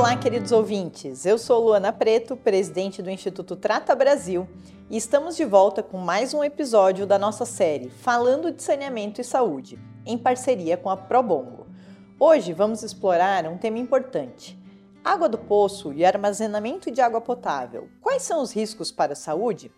Olá, queridos ouvintes. Eu sou Luana Preto, presidente do Instituto Trata Brasil, e estamos de volta com mais um episódio da nossa série Falando de Saneamento e Saúde, em parceria com a Probongo. Hoje vamos explorar um tema importante: água do poço e armazenamento de água potável. Quais são os riscos para a saúde?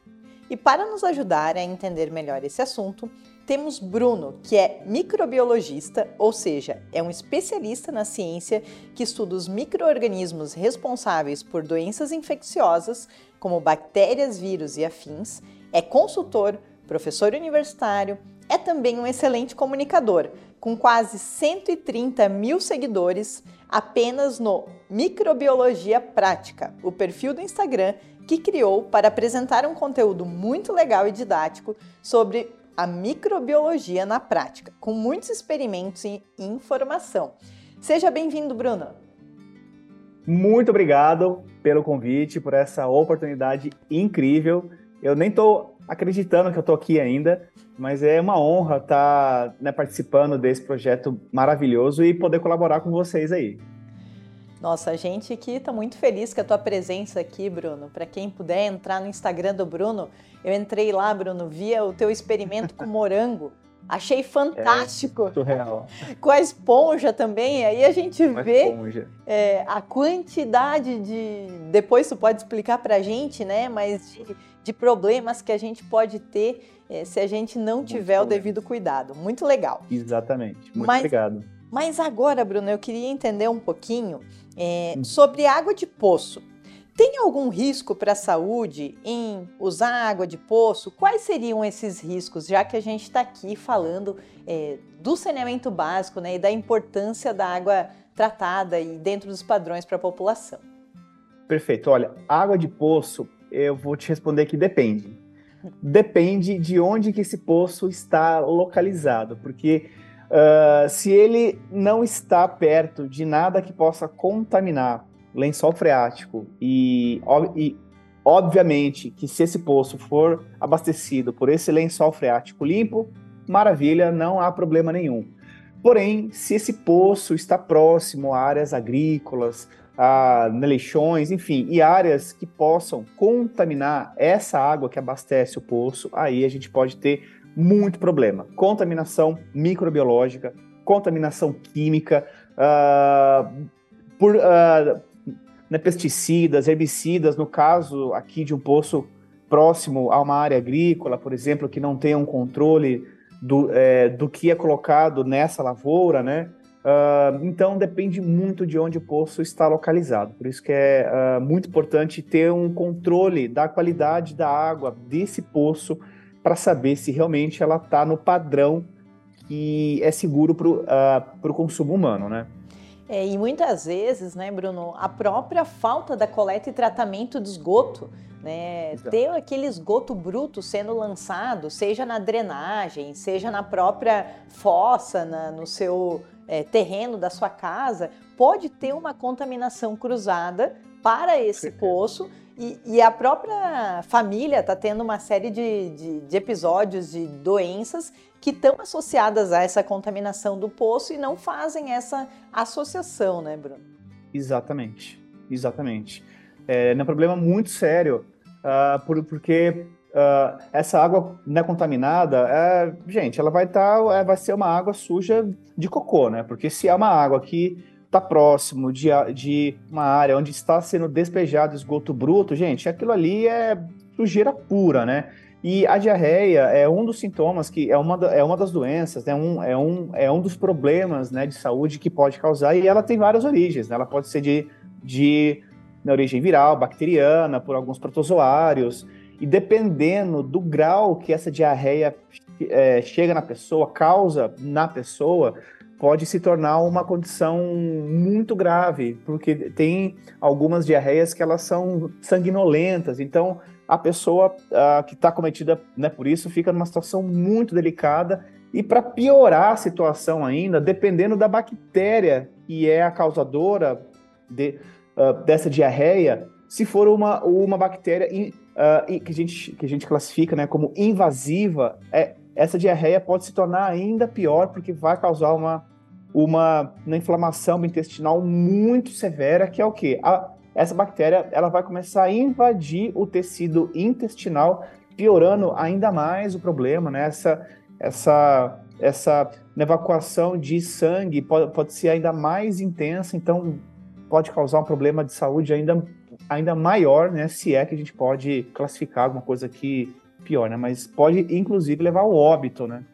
E para nos ajudar a entender melhor esse assunto, temos Bruno, que é microbiologista, ou seja, é um especialista na ciência que estuda os microorganismos responsáveis por doenças infecciosas, como bactérias, vírus e afins, é consultor, professor universitário, é também um excelente comunicador, com quase 130 mil seguidores apenas no Microbiologia Prática, o perfil do Instagram que criou para apresentar um conteúdo muito legal e didático sobre a microbiologia na prática, com muitos experimentos e informação. Seja bem-vindo, Bruno. Muito obrigado pelo convite, por essa oportunidade incrível. Eu nem estou acreditando que eu estou aqui ainda, mas é uma honra estar né, participando desse projeto maravilhoso e poder colaborar com vocês aí. Nossa, a gente aqui está muito feliz com a tua presença aqui, Bruno. Para quem puder entrar no Instagram do Bruno, eu entrei lá, Bruno, via o teu experimento com morango. Achei fantástico. É, surreal. Com a esponja também, aí a gente vê é, a quantidade de. Depois tu pode explicar para a gente, né? Mas de, de, problemas que a gente pode ter é, se a gente não Muito tiver o devido cuidado. Muito legal. Exatamente. Muito Mas, obrigado. Mas agora, Bruno, eu queria entender um pouquinho é, hum. sobre água de poço. Tem algum risco para a saúde em usar água de poço? Quais seriam esses riscos, já que a gente está aqui falando é, do saneamento básico né, e da importância da água tratada e dentro dos padrões para a população? Perfeito. Olha, água de poço, eu vou te responder que depende. Depende de onde que esse poço está localizado, porque Uh, se ele não está perto de nada que possa contaminar lençol freático e, e, obviamente que se esse poço for abastecido por esse lençol freático limpo, maravilha, não há problema nenhum. Porém, se esse poço está próximo a áreas agrícolas, a leixões, enfim, e áreas que possam contaminar essa água que abastece o poço, aí a gente pode ter muito problema. Contaminação microbiológica, contaminação química, uh, por uh, né, pesticidas, herbicidas, no caso aqui de um poço próximo a uma área agrícola, por exemplo, que não tenha um controle do, é, do que é colocado nessa lavoura, né? Uh, então depende muito de onde o poço está localizado. Por isso que é uh, muito importante ter um controle da qualidade da água desse poço para saber se realmente ela está no padrão que é seguro para o uh, consumo humano, né? É, e muitas vezes, né, Bruno, a própria falta da coleta e tratamento de esgoto, né, ter aquele esgoto bruto sendo lançado, seja na drenagem, seja na própria fossa, na, no seu é, terreno da sua casa, pode ter uma contaminação cruzada para esse poço e, e, a própria família está tendo uma série de, de, de, episódios de doenças que estão associadas a essa contaminação do poço e não fazem essa associação, né, Bruno? Exatamente, exatamente. É, é um problema muito sério, uh, por, porque uh, essa água né, contaminada, é, gente, ela vai tá, é, vai ser uma água suja de cocô, né? Porque se é uma água que está próximo de, de uma área onde está sendo despejado esgoto bruto, gente, aquilo ali é sujeira pura, né? E a diarreia é um dos sintomas que é uma, é uma das doenças, né? um, é, um, é um dos problemas né, de saúde que pode causar, e ela tem várias origens. Né? Ela pode ser de, de na origem viral, bacteriana, por alguns protozoários, e dependendo do grau que essa diarreia é, chega na pessoa, causa na pessoa, pode se tornar uma condição muito grave, porque tem algumas diarreias que elas são sanguinolentas, então a pessoa que está cometida né, por isso fica numa situação muito delicada. E para piorar a situação ainda, dependendo da bactéria que é a causadora de, uh, dessa diarreia, se for uma, uma bactéria in, uh, que, a gente, que a gente classifica né, como invasiva, é, essa diarreia pode se tornar ainda pior porque vai causar uma uma, uma inflamação intestinal muito severa, que é o quê? A, essa bactéria ela vai começar a invadir o tecido intestinal, piorando ainda mais o problema, né? Essa, essa, essa evacuação de sangue pode, pode ser ainda mais intensa, então pode causar um problema de saúde ainda, ainda maior, né? Se é que a gente pode classificar alguma coisa que pior, né? Mas pode inclusive levar ao óbito, né?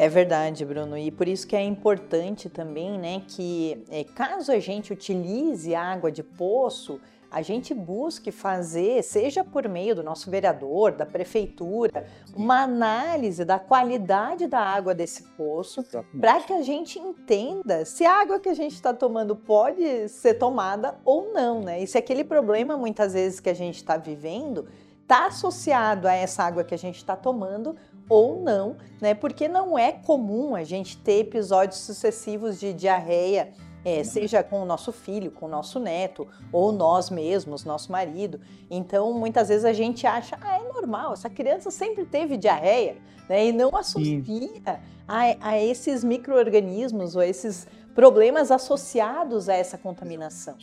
É verdade, Bruno, e por isso que é importante também, né, que é, caso a gente utilize água de poço, a gente busque fazer, seja por meio do nosso vereador, da prefeitura, uma análise da qualidade da água desse poço, para que a gente entenda se a água que a gente está tomando pode ser tomada ou não, né? E se aquele problema, muitas vezes, que a gente está vivendo está associado a essa água que a gente está tomando ou não, né? Porque não é comum a gente ter episódios sucessivos de diarreia é, seja com o nosso filho, com o nosso neto, ou nós mesmos, nosso marido. Então, muitas vezes a gente acha, ah, é normal, essa criança sempre teve diarreia, né? E não associa a, a, esses micro-organismos ou esses problemas associados a essa contaminação.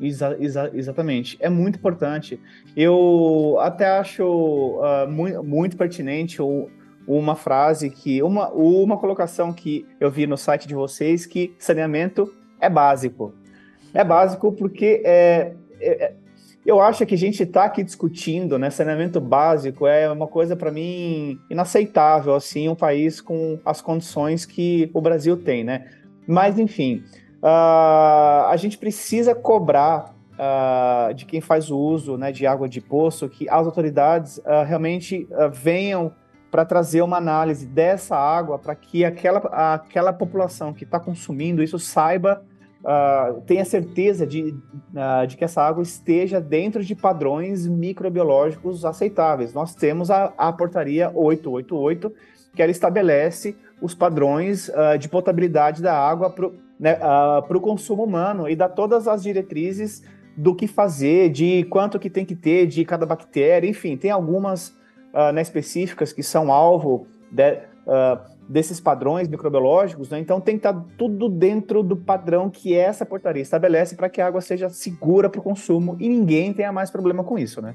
Exa exa exatamente. É muito importante. Eu até acho uh, muito, muito pertinente o uma frase que uma, uma colocação que eu vi no site de vocês que saneamento é básico. É básico porque é, é, é eu acho que a gente está aqui discutindo, né, saneamento básico é uma coisa para mim inaceitável, assim, um país com as condições que o Brasil tem, né? Mas enfim, uh, a gente precisa cobrar uh, de quem faz o uso, né, de água de poço que as autoridades uh, realmente venham para trazer uma análise dessa água para que aquela, aquela população que está consumindo isso saiba, tenha certeza de, de que essa água esteja dentro de padrões microbiológicos aceitáveis. Nós temos a, a portaria 888, que ela estabelece os padrões de potabilidade da água para o né, consumo humano e dá todas as diretrizes do que fazer, de quanto que tem que ter de cada bactéria, enfim, tem algumas uh, né, específicas que são alvo de, uh, desses padrões microbiológicos, né? então tem que estar tudo dentro do padrão que essa portaria estabelece para que a água seja segura para o consumo e ninguém tenha mais problema com isso, né?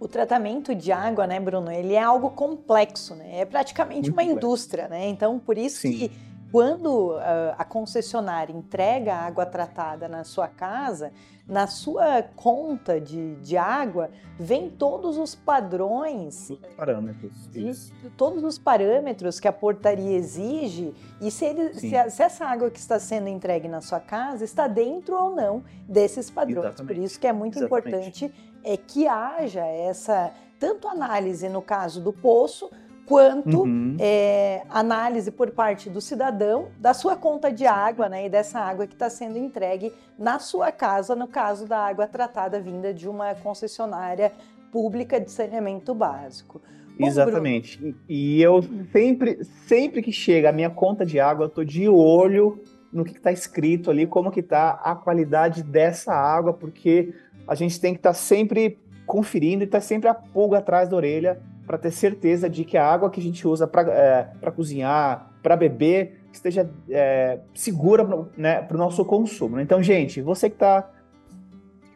O tratamento de água, né, Bruno, ele é algo complexo, né? É praticamente Muito uma complexo. indústria, né? Então, por isso Sim. que quando uh, a concessionária entrega a água tratada na sua casa, na sua conta de, de água, vem todos os padrões. Os parâmetros. Isso. Todos os parâmetros que a portaria exige e se, ele, se, a, se, essa água que está sendo entregue na sua casa está dentro ou não desses padrões. Exatamente. Por isso que é muito Exatamente. importante é que haja essa tanto análise no caso do poço quanto uhum. é, análise por parte do cidadão da sua conta de água, né, e dessa água que está sendo entregue na sua casa, no caso da água tratada vinda de uma concessionária pública de saneamento básico. Bom, Exatamente. Bruno... E eu sempre, sempre que chega a minha conta de água, eu tô de olho no que está escrito ali, como que está a qualidade dessa água, porque a gente tem que estar tá sempre conferindo e estar tá sempre a pulga atrás da orelha para ter certeza de que a água que a gente usa para é, cozinhar, para beber, esteja é, segura para né, o nosso consumo. Então, gente, você que está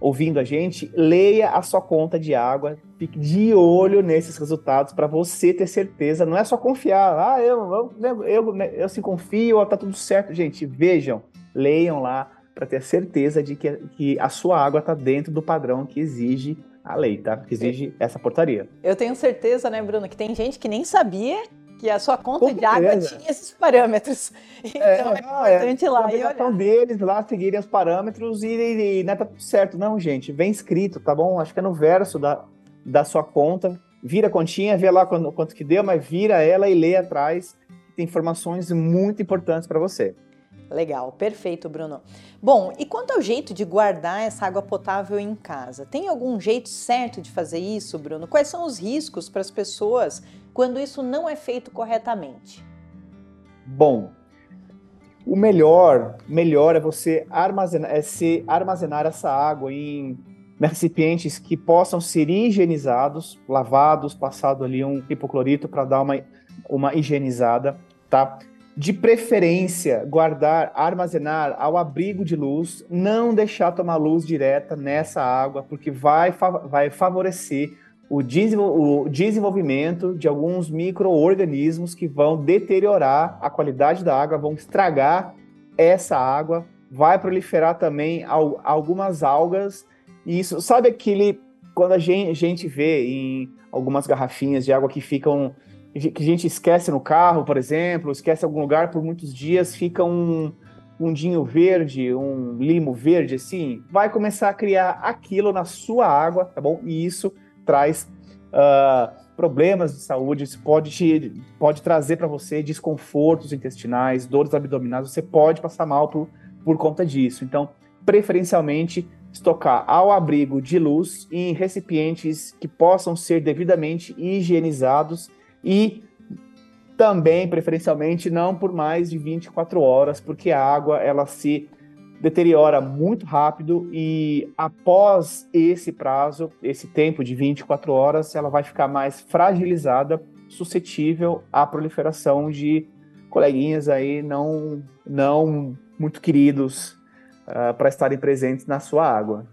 ouvindo a gente, leia a sua conta de água, fique de olho nesses resultados para você ter certeza. Não é só confiar, ah, eu, eu, eu, eu se confio, está tudo certo. Gente, vejam, leiam lá para ter certeza de que, que a sua água está dentro do padrão que exige a lei, tá? Que exige essa portaria. Eu tenho certeza, né, Bruno, que tem gente que nem sabia que a sua conta Com de água tinha esses parâmetros. É, então é, é importante ir lá e olhar. deles lá seguirem os parâmetros e, e, e né, tá tudo certo. Não, gente, vem escrito, tá bom? Acho que é no verso da, da sua conta. Vira a continha, vê lá quanto, quanto que deu, mas vira ela e lê atrás. Tem informações muito importantes para você. Legal, perfeito, Bruno. Bom, e quanto ao jeito de guardar essa água potável em casa? Tem algum jeito certo de fazer isso, Bruno? Quais são os riscos para as pessoas quando isso não é feito corretamente? Bom, o melhor, melhor é você armazenar, é se armazenar essa água em recipientes que possam ser higienizados, lavados, passado ali um hipoclorito para dar uma, uma higienizada, tá? De preferência, guardar, armazenar ao abrigo de luz, não deixar tomar luz direta nessa água, porque vai, vai favorecer o, desenvolvimento de alguns micro-organismos que vão deteriorar a qualidade da água, vão estragar essa água, vai proliferar também algumas algas. E isso, sabe aquele quando a gente, a gente vê em algumas garrafinhas de água que ficam que a gente esquece no carro, por exemplo, esquece algum lugar por muitos dias, fica um fundinho verde, um limo verde, assim, vai começar a criar aquilo na sua água, tá bom? E isso traz uh, problemas de saúde, isso pode, te, pode trazer para você desconfortos intestinais, dores abdominais, você pode passar mal por, por conta disso. Então, preferencialmente, estocar ao abrigo de luz em recipientes que possam ser devidamente higienizados e também, preferencialmente, não por mais de 24 horas, porque a água ela se deteriora muito rápido e após esse prazo, esse tempo de 24 horas, ela vai ficar mais fragilizada, suscetível à proliferação de coleguinhas aí não, não muito queridos uh, para estarem presentes na sua água.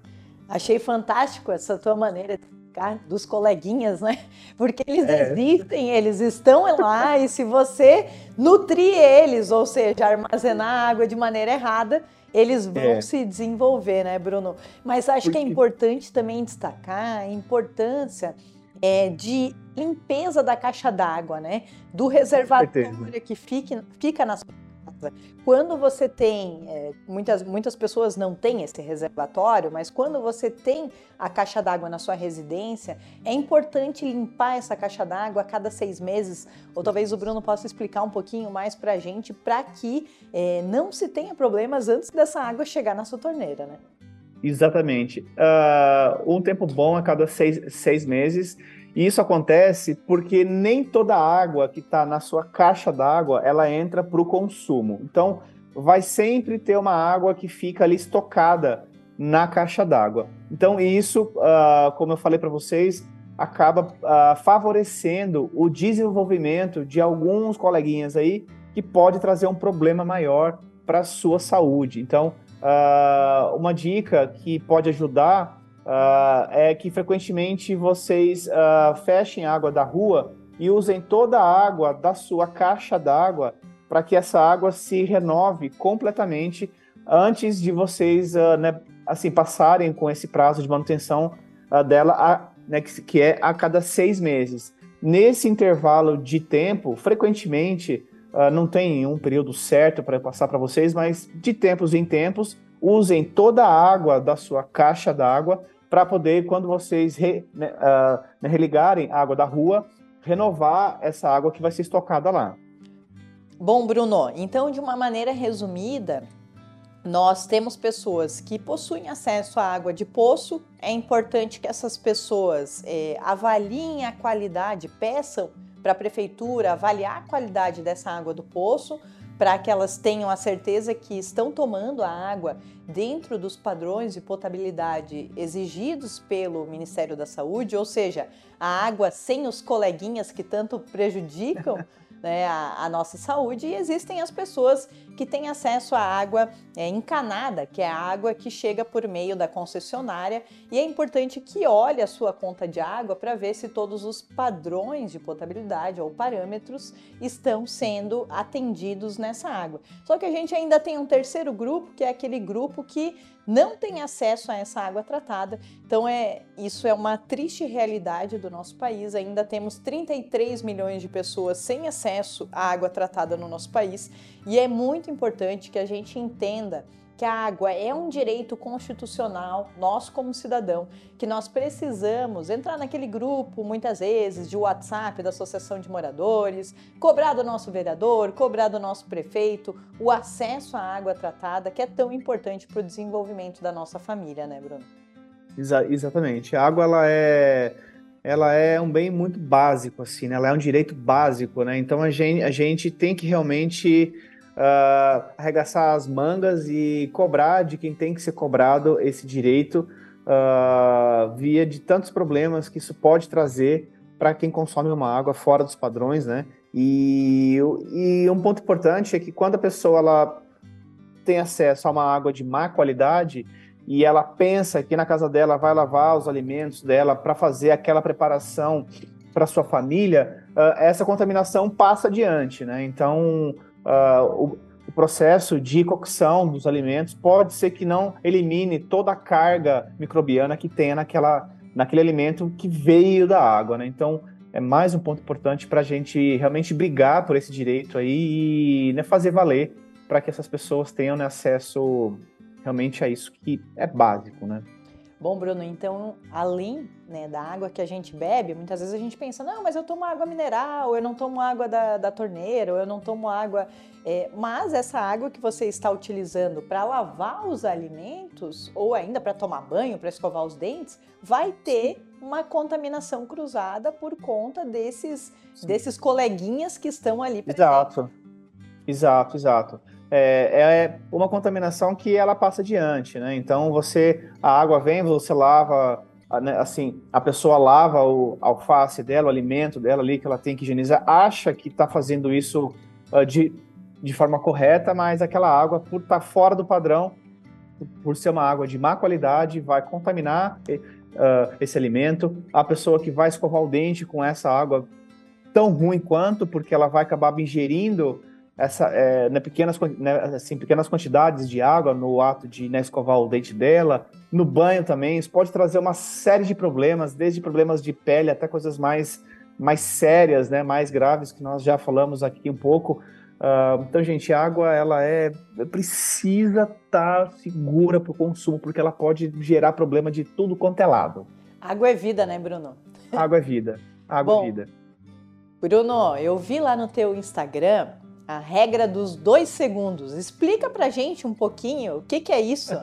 Achei fantástico essa tua maneira dos coleguinhas, né? Porque eles é. existem, eles estão lá e se você nutrir eles, ou seja, armazenar água de maneira errada, eles vão é. se desenvolver, né, Bruno? Mas acho Porque... que é importante também destacar a importância é, de limpeza da caixa d'água, né? Do reservatório que fica, fica nas. Quando você tem, é, muitas, muitas pessoas não têm esse reservatório, mas quando você tem a caixa d'água na sua residência, é importante limpar essa caixa d'água a cada seis meses. Ou talvez o Bruno possa explicar um pouquinho mais para a gente, para que é, não se tenha problemas antes dessa água chegar na sua torneira, né? Exatamente. Uh, um tempo bom a cada seis, seis meses. E isso acontece porque nem toda água que está na sua caixa d'água ela entra para o consumo. Então, vai sempre ter uma água que fica ali estocada na caixa d'água. Então, isso, uh, como eu falei para vocês, acaba uh, favorecendo o desenvolvimento de alguns coleguinhas aí que pode trazer um problema maior para a sua saúde. Então, uh, uma dica que pode ajudar uh, é que frequentemente vocês uh, fechem a água da rua e usem toda a água da sua caixa d'água para que essa água se renove completamente antes de vocês uh, né, assim passarem com esse prazo de manutenção dela, a, né, que, que é a cada seis meses. Nesse intervalo de tempo, frequentemente, Uh, não tem um período certo para passar para vocês, mas de tempos em tempos, usem toda a água da sua caixa d'água para poder, quando vocês re, né, uh, religarem a água da rua, renovar essa água que vai ser estocada lá. Bom, Bruno, então, de uma maneira resumida, nós temos pessoas que possuem acesso à água de poço. É importante que essas pessoas é, avaliem a qualidade, peçam para a prefeitura avaliar a qualidade dessa água do poço, para que elas tenham a certeza que estão tomando a água dentro dos padrões de potabilidade exigidos pelo Ministério da Saúde, ou seja, a água sem os coleguinhas que tanto prejudicam né, a, a, nossa saúde, e existem as pessoas que têm acesso à água é, encanada, que é a água que chega por meio da concessionária, e é importante que olhe a sua conta de água para ver se todos os padrões de potabilidade ou parâmetros estão sendo atendidos nessa água. Só que a gente ainda tem um terceiro grupo, que é aquele grupo que não tem acesso a essa água tratada. Então é isso é uma triste realidade do nosso país. Ainda temos 33 milhões de pessoas sem acesso à água tratada no nosso país e é muito importante que a gente entenda que a água é um direito constitucional, nós como cidadão, que nós precisamos entrar naquele grupo, muitas vezes, de WhatsApp da Associação de Moradores, cobrar do nosso vereador, cobrar do nosso prefeito o acesso à água tratada, que é tão importante para o desenvolvimento da nossa família, né, Bruno? Exa exatamente. A água, ela é ela é um bem muito básico, assim, né? Ela é um direito básico, né? Então a gente, a gente tem que realmente uh, arregaçar as mangas e cobrar de quem tem que ser cobrado esse direito uh, via de tantos problemas que isso pode trazer para quem consome uma água fora dos padrões, né? E, e um ponto importante é que quando a pessoa ela tem acesso a uma água de má qualidade e ela pensa que na casa dela vai lavar os alimentos dela para fazer aquela preparação para sua família, uh, essa contaminação passa adiante, né? Então, uh, o, o, processo de cocção dos alimentos pode ser que não elimine toda a carga microbiana que tem naquela, naquele alimento que veio da água, né? Então, é mais um ponto importante para a gente realmente brigar por esse direito aí e né, fazer valer para que essas pessoas tenham né, acesso realmente a isso que é básico, né? Bom, Bruno, então, além né, da água que a gente bebe, muitas vezes a gente pensa, não, mas eu tomo água mineral, eu não tomo água da, da torneira, ou eu não tomo água. É, mas essa água que você está utilizando para lavar os alimentos, ou ainda para tomar banho, para escovar os dentes, vai ter uma contaminação cruzada por conta desses, desses coleguinhas que estão ali presentes. Exato, exato, exato é, é, uma contaminação que ela passa adiante, né? Então você, a água vem, você lava, né, assim, a pessoa lava o alface dela, o alimento dela ali que ela tem que higienizar, acha que está fazendo isso uh, de, de forma correta, mas aquela água, por estar tá fora do padrão, por ser uma água de má qualidade, vai contaminar uh, esse alimento. A pessoa que vai escovar o dente com essa água tão ruim quanto, porque ela vai acabar ingerindo essa, é, né, pequenas, né, assim, pequenas quantidades de água no ato de né, escovar o dente dela, no banho também, isso pode trazer uma série de problemas, desde problemas de pele até coisas mais, mais sérias, né, mais graves, que nós já falamos aqui um pouco. Uh, então, gente, a água ela é precisa estar tá segura para o consumo, porque ela pode gerar problema de tudo quanto é lado. Água é vida, né, Bruno? Água é vida. Água é Bom, é vida. Bruno, eu vi lá no teu Instagram a regra dos dois segundos. Explica pra gente um pouquinho o que, que é isso.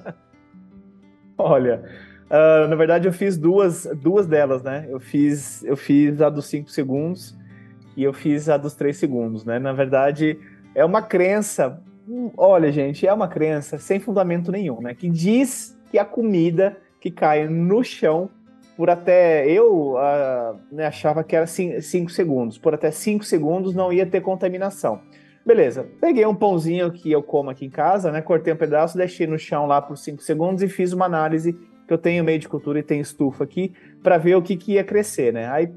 Olha, uh, na verdade eu fiz duas, duas delas, né? Eu fiz, eu fiz a dos cinco segundos e eu fiz a dos três segundos, né? Na verdade, é uma crença, olha, gente, é uma crença sem fundamento nenhum, né? Que diz que a comida que cai no chão por até eu uh, né, achava que era 5 segundos, por até 5 segundos não ia ter contaminação. Beleza, peguei um pãozinho que eu como aqui em casa, né? Cortei um pedaço, deixei no chão lá por 5 segundos e fiz uma análise que eu tenho meio de cultura e tenho estufa aqui para ver o que, que ia crescer, né? Aí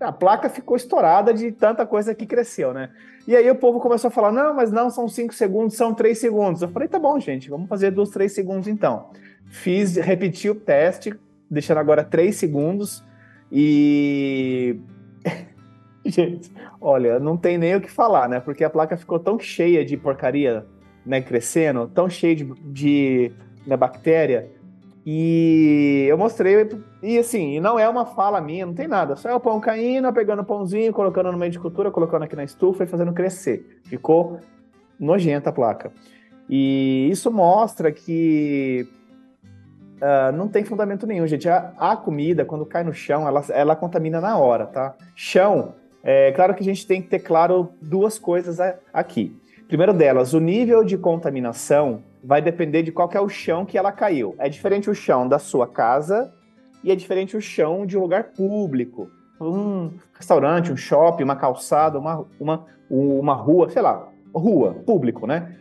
a placa ficou estourada de tanta coisa que cresceu, né? E aí o povo começou a falar: não, mas não são 5 segundos, são 3 segundos. Eu falei: tá bom, gente, vamos fazer dos 3 segundos então. Fiz, repeti o teste, deixando agora 3 segundos e Gente, olha, não tem nem o que falar, né? Porque a placa ficou tão cheia de porcaria, né, crescendo, tão cheia de, de né, bactéria. E eu mostrei, e assim, não é uma fala minha, não tem nada. Só é o pão caindo, pegando o pãozinho, colocando no meio de cultura, colocando aqui na estufa e fazendo crescer. Ficou nojenta a placa. E isso mostra que uh, não tem fundamento nenhum, gente. A, a, comida, quando cai no chão, ela, ela contamina na hora, tá? Chão é claro que a gente tem que ter claro duas coisas aqui. Primeiro delas, o nível de contaminação vai depender de qual é o chão que ela caiu. É diferente o chão da sua casa e é diferente o chão de um lugar público. Um restaurante, um shopping, uma calçada, uma, uma, uma rua, sei lá, rua, público, né?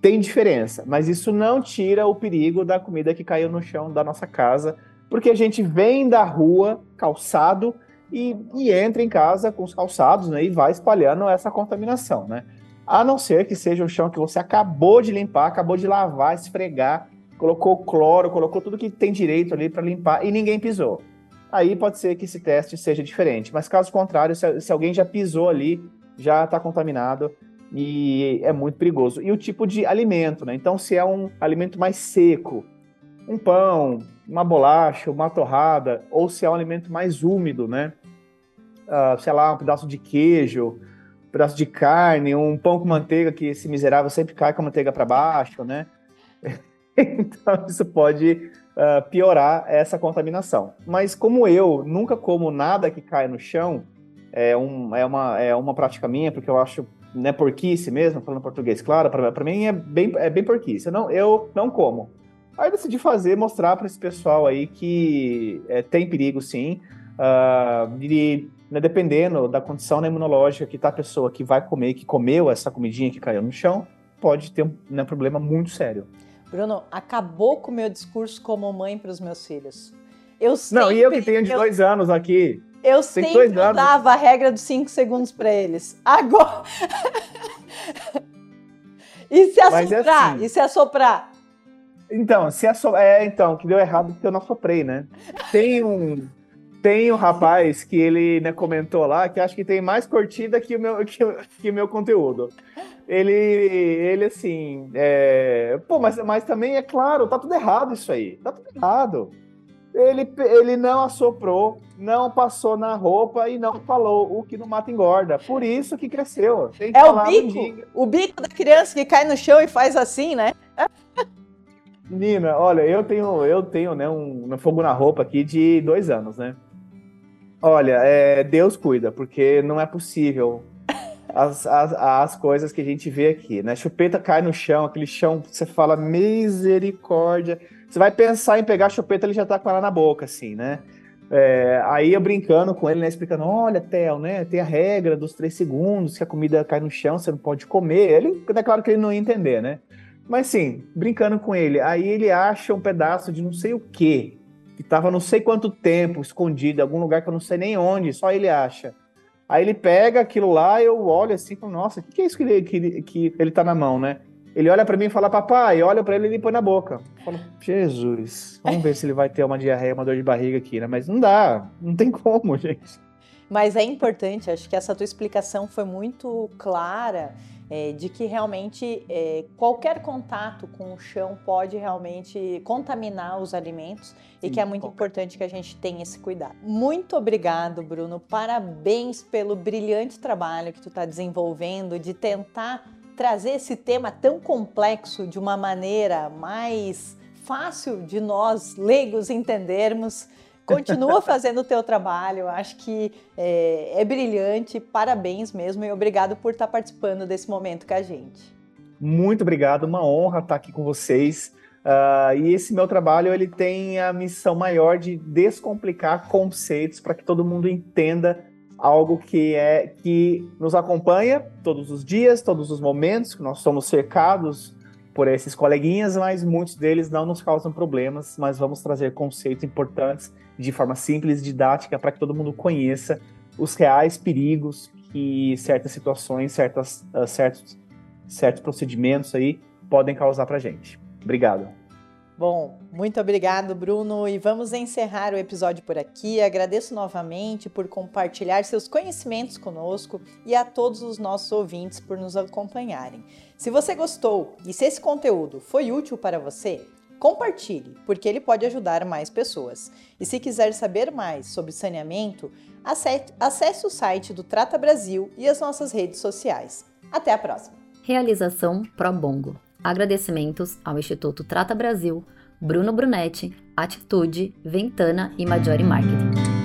Tem diferença, mas isso não tira o perigo da comida que caiu no chão da nossa casa, porque a gente vem da rua, calçado, e, e entra em casa com os calçados né, e vai espalhando essa contaminação. Né? A não ser que seja o chão que você acabou de limpar, acabou de lavar, esfregar, colocou cloro, colocou tudo que tem direito ali para limpar e ninguém pisou. Aí pode ser que esse teste seja diferente, mas caso contrário, se, se alguém já pisou ali, já está contaminado e é muito perigoso. E o tipo de alimento, né? Então, se é um alimento mais seco, um pão, uma bolacha, uma torrada, ou se é um alimento mais úmido, né? Uh, sei lá, um pedaço de queijo, um pedaço de carne, um pão com manteiga, que esse miserável sempre cai com a manteiga para baixo, né? então, isso pode uh, piorar essa contaminação. Mas como eu nunca como nada que cai no chão, é, um, é, uma, é uma prática minha, porque eu acho né, porquice mesmo, falando português, claro, para mim é bem, é bem porquice. Eu não, eu não como. Aí decidi fazer, mostrar para esse pessoal aí que é, tem perigo sim. Uh, e né, dependendo da condição né, imunológica que tá a pessoa que vai comer, que comeu essa comidinha que caiu no chão, pode ter um né, problema muito sério. Bruno, acabou com o meu discurso como mãe para os meus filhos. Eu sempre, Não, e eu que tenho de eu, dois anos aqui. Eu sempre dava a regra dos cinco segundos para eles. Agora. e se é assoprar? É assim. E se assoprar? Então, se assoprar. É, então, que deu errado porque eu não assoprei, né? Tem um. Tem um rapaz que ele né, comentou lá que acho que tem mais curtida que o meu, que, que meu conteúdo. Ele, ele assim, é... pô, mas, mas também é claro, tá tudo errado isso aí, tá tudo errado. Ele, ele não assoprou, não passou na roupa e não falou o que não mata engorda. Por isso que cresceu. é o bico, o bico da criança que cai no chão e faz assim, né? Menina, olha, eu tenho, eu tenho, né, um, um fogo na roupa aqui de dois anos, né? Olha, é, Deus cuida, porque não é possível as, as, as coisas que a gente vê aqui, né? Chupeta cai no chão, aquele chão você fala misericórdia. Você vai pensar em pegar a chupeta, ele já tá com ela na boca, assim, né? É, aí eu brincando com ele, né? Explicando: olha, Theo, né? Tem a regra dos três segundos, que a comida cai no chão, você não pode comer. Ele, é claro que ele não ia entender, né? Mas sim, brincando com ele. Aí ele acha um pedaço de não sei o que, que tava não sei quanto tempo escondido, em algum lugar que eu não sei nem onde, só ele acha. Aí ele pega aquilo lá, eu olho assim, falo, nossa, o que, que é isso que ele, que, que ele tá na mão, né? Ele olha para mim e fala, papai, olha para ele e põe na boca. Eu falo, Jesus, vamos ver se ele vai ter uma diarreia, uma dor de barriga aqui, né? Mas não dá, não tem como, gente. Mas é importante, acho que essa tua explicação foi muito clara é, de que realmente é, qualquer contato com o chão pode realmente contaminar os alimentos Sim, e que é muito qualquer. importante que a gente tenha esse cuidado. Muito obrigado, Bruno. Parabéns pelo brilhante trabalho que tu está desenvolvendo de tentar trazer esse tema tão complexo de uma maneira mais fácil de nós leigos entendermos. Continua fazendo o teu trabalho, acho que é, é, brilhante, parabéns mesmo e obrigado por estar participando desse momento com a gente. Muito obrigado, uma honra estar aqui com vocês. Uh, e esse meu trabalho ele tem a missão maior de descomplicar conceitos para que todo mundo entenda algo que é que nos acompanha todos os dias, todos os momentos, que nós somos cercados por esses coleguinhas, mas muitos deles não nos causam problemas, mas vamos trazer conceitos importantes de forma simples, didática, para que todo mundo conheça os reais perigos que certas situações, certas, uh, certos, certos procedimentos aí podem causar para gente. Obrigado. Bom, muito obrigado, Bruno, e vamos encerrar o episódio por aqui. Agradeço novamente por compartilhar seus conhecimentos conosco e a todos os nossos ouvintes por nos acompanharem. Se você gostou e se esse conteúdo foi útil para você, Compartilhe, porque ele pode ajudar mais pessoas. E se quiser saber mais sobre saneamento, acesse o site do Trata Brasil e as nossas redes sociais. Até a próxima! Realização ProBongo. Agradecimentos ao Instituto Trata Brasil, Bruno Brunetti, Atitude, Ventana e Majori Marketing.